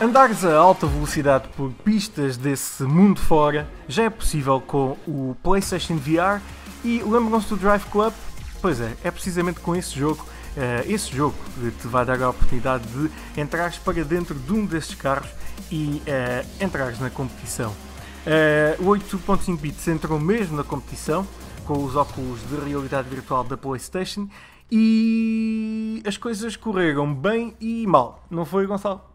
Andares a alta velocidade por pistas desse mundo fora já é possível com o PlayStation VR e lembram-se do Drive Club? Pois é, é precisamente com esse jogo, uh, esse jogo te vai dar a oportunidade de entrares para dentro de um desses carros e uh, entrares na competição. Uh, o 8.5 bits entrou mesmo na competição com os óculos de realidade virtual da PlayStation e as coisas correram bem e mal, não foi, Gonçalo?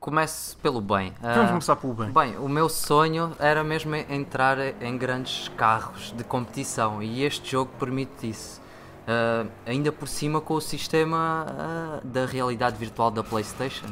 Comece pelo bem. Vamos uh, começar pelo bem. Bem, o meu sonho era mesmo entrar em grandes carros de competição e este jogo permite isso. Uh, ainda por cima com o sistema uh, da realidade virtual da PlayStation.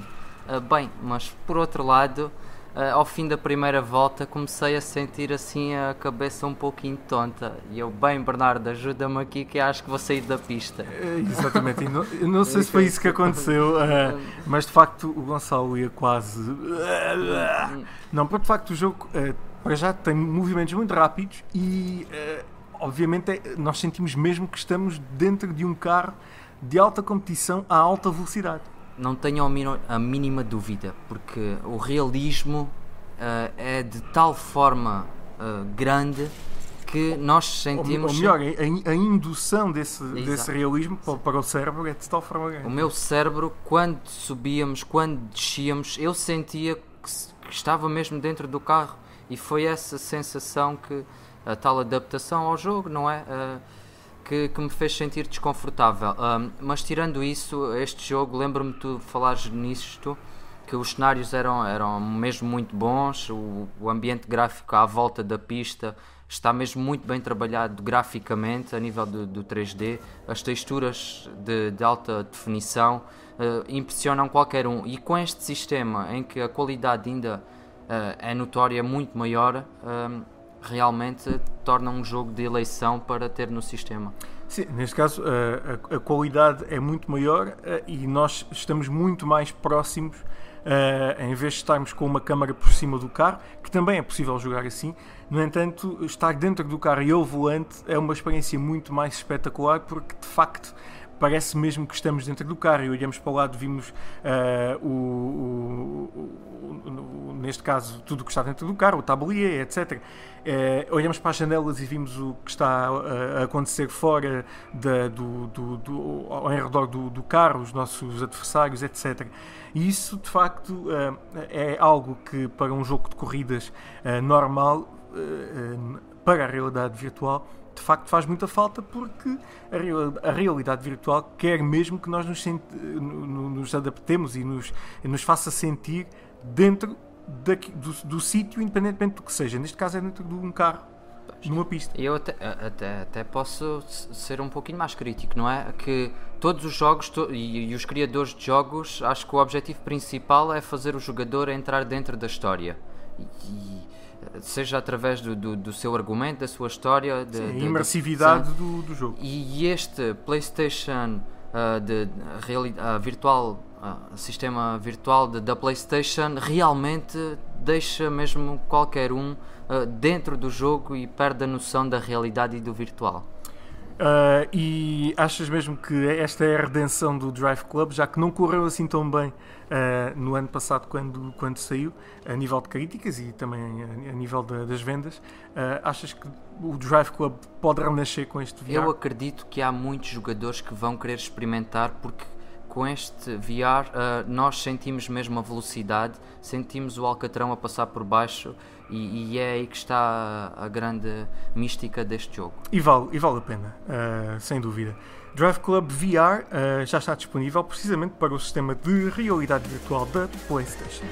bem, mas por outro lado, uh, ao fim da primeira volta comecei a sentir assim a cabeça um pouquinho tonta. E eu, bem, Bernardo, ajuda-me aqui que acho que vou sair da pista. É, exatamente, não, não sei se foi isso que aconteceu, uh, mas de facto o Gonçalo ia quase. Não, porque de facto o jogo uh, para já tem movimentos muito rápidos e obviamente é, nós sentimos mesmo que estamos dentro de um carro de alta competição a alta velocidade não tenho a mínima dúvida, porque o realismo uh, é de tal forma uh, grande que nós sentimos. Ou, melhor, a, a indução desse, desse realismo para, para, o cérebro é de tal forma grande. O meu cérebro, quando subíamos, quando descíamos, eu sentia que, que estava mesmo dentro do carro e foi essa sensação que a tal adaptação ao jogo, não é? Uh, que, que me fez sentir desconfortável. Um, mas tirando isso, este jogo, lembro-me de falares nisto, que os cenários eram, eram mesmo muito bons, o, o ambiente gráfico à volta da pista está mesmo muito bem trabalhado graficamente a nível do, do 3D, as texturas de, de alta definição uh, impressionam qualquer um e com este sistema em que a qualidade ainda uh, é notória muito maior, realmente torna um jogo de eleição para ter no sistema. Sim, neste caso a, a, qualidade é muito maior e nós estamos muito mais próximos Uh, em vez de estarmos com uma câmara por cima do carro, que também é possível jogar assim. No entanto, estar dentro do carro e ao volante é uma experiência muito mais espetacular porque de facto parece mesmo que estamos dentro do carro e olhamos para o lado, vimos uh, o, neste caso tudo o que está dentro do carro, o tablier, etc. Uh, eh, olhamos para as janelas e vimos o que está a acontecer fora da, do, do, do, ao redor do, do, carro, os nossos adversários, etc. E isso de facto uh, é algo que para um jogo de corridas normal, para a realidade virtual, de facto faz muita falta porque a, realidade virtual quer mesmo que nós nos, nos adaptemos e nos, nos faça sentir dentro daqui, do, do sítio, independentemente do que seja. Neste caso é dentro de um carro, numa pista. Eu até, até, até posso ser um pouquinho mais crítico, não é? Que todos os jogos to, e, e, os criadores de jogos, acho que o objetivo principal é fazer o jogador entrar dentro da história. E, seja através do, do, do, seu argumento, da sua história, de, de, imersividade do, do jogo. E este PlayStation uh, de, uh, virtual, uh, sistema virtual da PlayStation, realmente deixa mesmo qualquer um dentro do jogo e perde a noção da realidade e do virtual. Uh, e achas mesmo que esta é a redenção do Drive Club, já que não correu assim tão bem uh, no ano passado quando, quando saiu, a nível de críticas e também a, a nível de, das vendas? Uh, achas que o Drive Club pode renascer com este VR? Eu acredito que há muitos jogadores que vão querer experimentar porque com este VR uh, nós sentimos mesmo a velocidade, sentimos o Alcatrão a passar por baixo e, e, é aí que está a, grande mística deste jogo. E vale, e vale a pena, uh, sem dúvida. Drive Club VR uh, já está disponível precisamente para o sistema de realidade virtual da PlayStation.